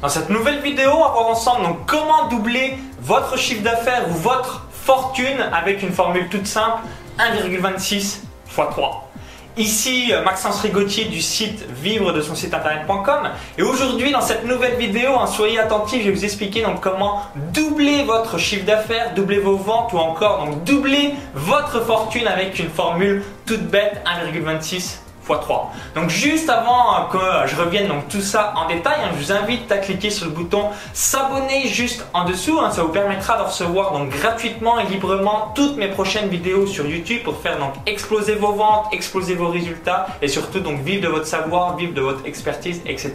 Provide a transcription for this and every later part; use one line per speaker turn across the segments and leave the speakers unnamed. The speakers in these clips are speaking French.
Dans cette nouvelle vidéo, on va voir ensemble comment doubler votre chiffre d'affaires ou votre fortune avec une formule toute simple 1,26 x 3. Ici euh, Maxence Rigotier du site vivre de son site internet.com et aujourd'hui dans cette nouvelle vidéo, hein, soyez attentifs, je vais vous expliquer comment doubler votre chiffre d'affaires, doubler vos ventes ou encore donc doubler votre fortune avec une formule toute bête 1,26 3. Donc juste avant que je revienne donc tout ça en détail, hein, je vous invite à cliquer sur le bouton s'abonner juste en dessous. Hein. ça vous permettra de recevoir donc gratuitement et librement toutes mes prochaines vidéos sur YouTube pour faire donc exploser vos ventes, exploser vos résultats et surtout donc vivre de votre savoir, vivre de votre expertise, etc.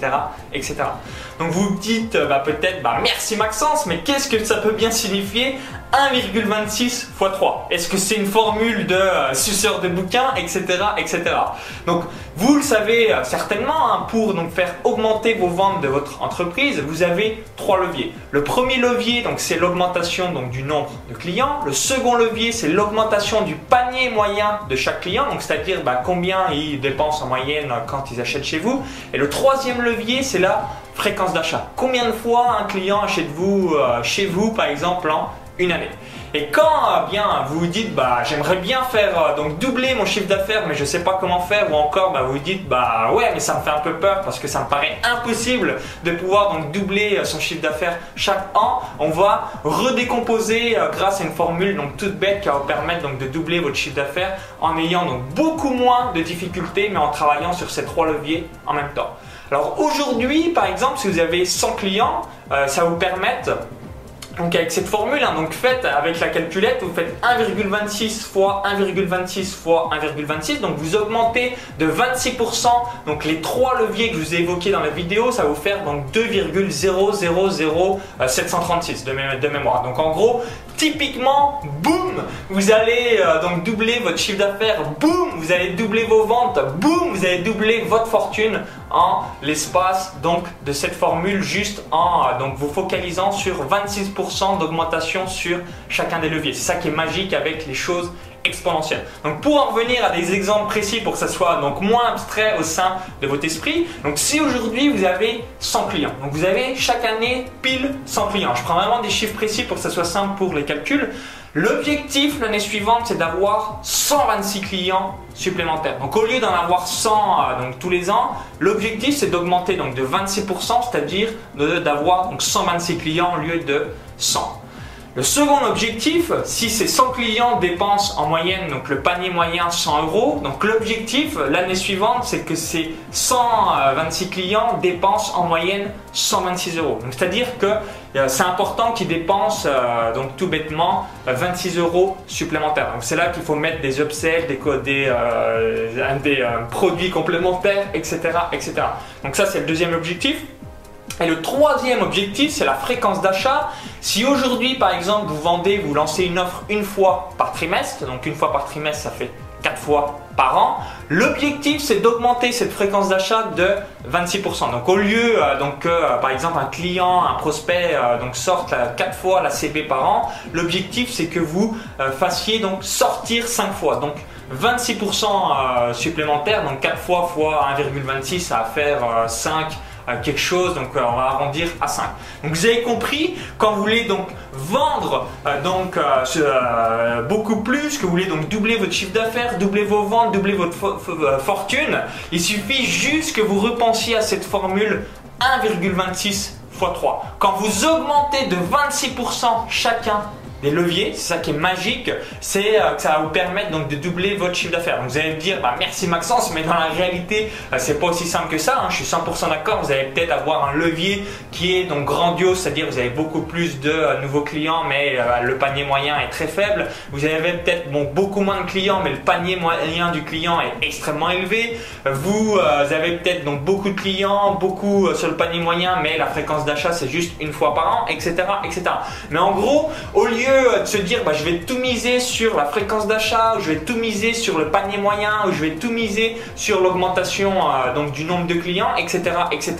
etc. Donc vous dites bah, peut-être bah, merci Maxence, mais qu'est-ce que ça peut bien signifier 1,26 x 3 Est-ce que c'est une formule de euh, suceur de bouquins, etc., etc. Donc vous le savez euh, certainement, hein, pour donc faire augmenter vos ventes de votre entreprise, vous avez trois leviers. Le premier levier, donc c'est l'augmentation donc du nombre de clients. Le second levier, c'est l'augmentation du panier moyen de chaque client, donc c'est-à-dire bah, combien ils dépensent en moyenne quand ils achètent chez vous. Et le troisième levier, c'est la fréquence d'achat. Combien de fois un client achète vous euh, chez vous, par exemple, en une année et quand euh, bien vous vous dites bah j'aimerais bien faire euh, donc doubler mon chiffre d'affaires mais je sais pas comment faire ou encore bah, vous vous dites bah ouais mais ça me fait un peu peur parce que ça me paraît impossible de pouvoir donc doubler son chiffre d'affaires chaque an, on va redécomposer grâce à une formule donc toute bête qui va vous permettre donc de doubler votre chiffre d'affaires en ayant donc beaucoup moins de difficultés mais en travaillant sur ces trois leviers en même temps. Alors aujourd'hui, par exemple, si vous avez 100 clients, euh, ça vous permet donc avec cette formule, hein, donc faites avec la calculette, vous faites 1,26 fois 1,26 fois 1,26, donc vous augmentez de 26%, donc les trois leviers que je vous ai évoqués dans la vidéo, ça va vous faire donc 2,000736 de, de mémoire. Donc en gros, typiquement, boum, vous allez euh, donc doubler votre chiffre d'affaires, boum, vous allez doubler vos ventes, boum, vous allez doubler votre fortune en l'espace donc de cette formule juste en euh, donc vous focalisant sur 26% d'augmentation sur chacun des leviers. C'est ça qui est magique avec les choses exponentielles. Donc pour en revenir à des exemples précis pour que ça soit donc moins abstrait au sein de votre esprit, donc si aujourd'hui vous avez 100 clients, donc vous avez chaque année pile 100 clients, je prends vraiment des chiffres précis pour que ça soit simple pour les calculs, L'objectif l'année suivante, c'est d'avoir 126 clients supplémentaires. Donc au lieu d'en avoir 100 euh, tous les ans, l'objectif c'est d'augmenter de 26%, c'est-à-dire d'avoir donc 126 clients au lieu de 100. Le second objectif, si ces 100 clients dépensent en moyenne, donc le panier moyen 100 euros, donc l'objectif l'année suivante, c'est que ces 126 clients dépensent en moyenne 126 euros. C'est-à-dire que euh, c'est important qu'ils dépensent euh, donc tout bêtement 26 euros supplémentaires. Donc c'est là qu'il faut mettre des upsells, des, des, euh, des produits complémentaires, etc., etc. Donc ça c'est le deuxième objectif. Et le troisième objectif, c'est la fréquence d'achat. Si aujourd'hui, par exemple, vous vendez, vous lancez une offre une fois par trimestre, donc une fois par trimestre, ça fait quatre fois par an, l'objectif c'est d'augmenter cette fréquence d'achat de 26%. Donc au lieu euh, donc que euh, par exemple un client, un prospect euh, donc sorte quatre fois la CB par an, l'objectif c'est que vous fassiez donc sortir 5 fois. Donc 26% supplémentaires, donc 4 fois fois 1,26 ça va faire 5 quelque chose, donc euh, on va arrondir à 5. Donc vous avez compris, quand vous voulez donc vendre euh, donc euh, beaucoup plus, que vous voulez donc doubler votre chiffre d'affaires, doubler vos ventes, doubler votre fortune, il suffit juste que vous repensiez à cette formule 1,26 x 3. Quand vous augmentez de 26% chacun leviers, c'est ça qui est magique, c'est euh, que ça va vous permettre donc de doubler votre chiffre d'affaires. vous allez me dire, bah, merci Maxence, mais dans la réalité, euh, c'est pas aussi simple que ça. Hein. je suis 100% d'accord. Vous allez peut-être avoir un levier qui est donc grandiose, c'est-à-dire vous avez beaucoup plus de euh, nouveaux clients, mais le panier moyen est très faible. Vous avez peut-être beaucoup moins de clients, mais le panier moyen du client est extrêmement élevé. Vous, avez peut-être donc beaucoup de clients, beaucoup sur le panier moyen, mais la fréquence d'achat c'est juste une fois par an, etc., etc. Mais en gros, au lieu de se dire bah, je vais tout miser sur la fréquence d'achat, je vais tout miser sur le panier moyen, ou je vais tout miser sur l'augmentation euh, donc du nombre de clients, etc. etc.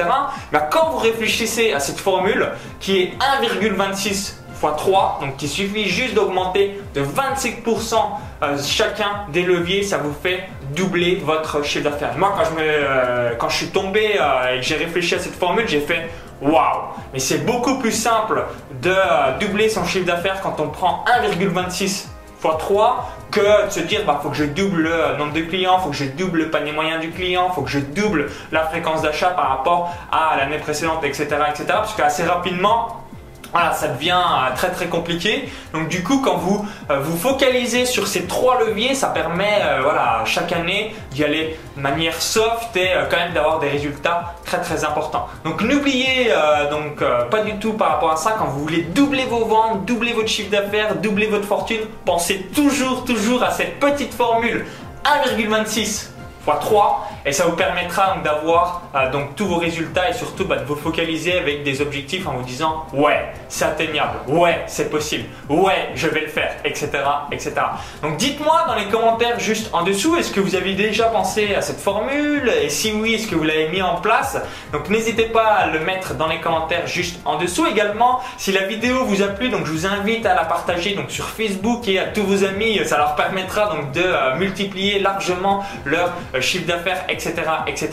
Bah, quand vous réfléchissez à cette formule qui est 1,26 x 3, donc il suffit juste d'augmenter de 25% euh, chacun des leviers, ça vous fait doubler votre chiffre d'affaires. Moi, quand je, me, euh, quand je suis tombé et que j'ai réfléchi à cette formule, j'ai fait waouh Mais c'est beaucoup plus simple de doubler son chiffre d'affaires quand on prend 1,26 x 3 que de se dire bah faut que je double le nombre de clients, faut que je double le panier moyen du client, faut que je double la fréquence d'achat par rapport à l'année précédente, etc., etc. Parce qu'assez rapidement, voilà, ça devient euh, très très compliqué. Donc du coup, quand vous euh, vous focalisez sur ces trois leviers, ça permet euh, voilà chaque année d'y aller de manière soft et quand même d'avoir des résultats très très importants. Donc n'oubliez donc pas du tout par rapport à ça quand vous voulez doubler vos ventes, doubler votre chiffre d'affaires, doubler votre fortune, pensez toujours toujours à cette petite formule 1,26 x 3 et ça vous permettra d'avoir euh, donc tous vos résultats et surtout bah, de vous focaliser avec des objectifs en vous disant ouais c'est atteignable, ouais c'est possible, ouais je vais le faire, etc. etc. Donc dites-moi dans les commentaires juste en dessous est-ce que vous avez déjà pensé à cette formule et si oui est-ce que vous l'avez mis en place? Donc n'hésitez pas à le mettre dans les commentaires juste en dessous également si la vidéo vous a plu donc je vous invite à la partager donc sur Facebook et à tous vos amis ça leur permettra donc de euh, multiplier largement leur chiffre d'affaires etc., etc.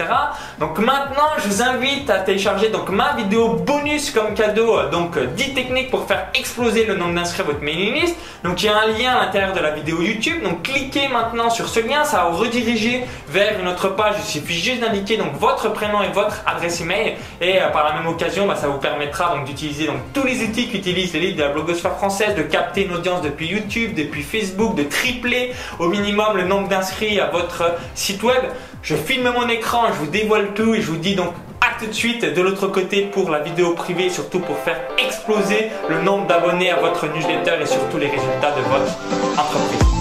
Donc maintenant, je vous invite à télécharger donc ma vidéo bonus comme cadeau, euh, donc 10 euh, techniques pour faire exploser le nombre d'inscrits à votre mailing list. Donc il y a un lien à l'intérieur de la vidéo YouTube. Donc cliquez maintenant sur ce lien, ça va vous rediriger vers une autre page. Il suffit juste d'indiquer donc votre prénom et votre adresse email et euh, par la même occasion, bah, ça vous permettra donc d'utiliser donc tous les outils qu'utilisent les leads de la blogosphère française, de capter une audience depuis YouTube, depuis Facebook, de tripler au minimum le nombre d'inscrits à votre site Je filme mon écran, je vous dévoile tout et je vous dis donc à tout de suite de l'autre côté pour la vidéo privée, surtout pour faire exploser le nombre d'abonnés à votre newsletter et surtout les résultats de votre entreprise.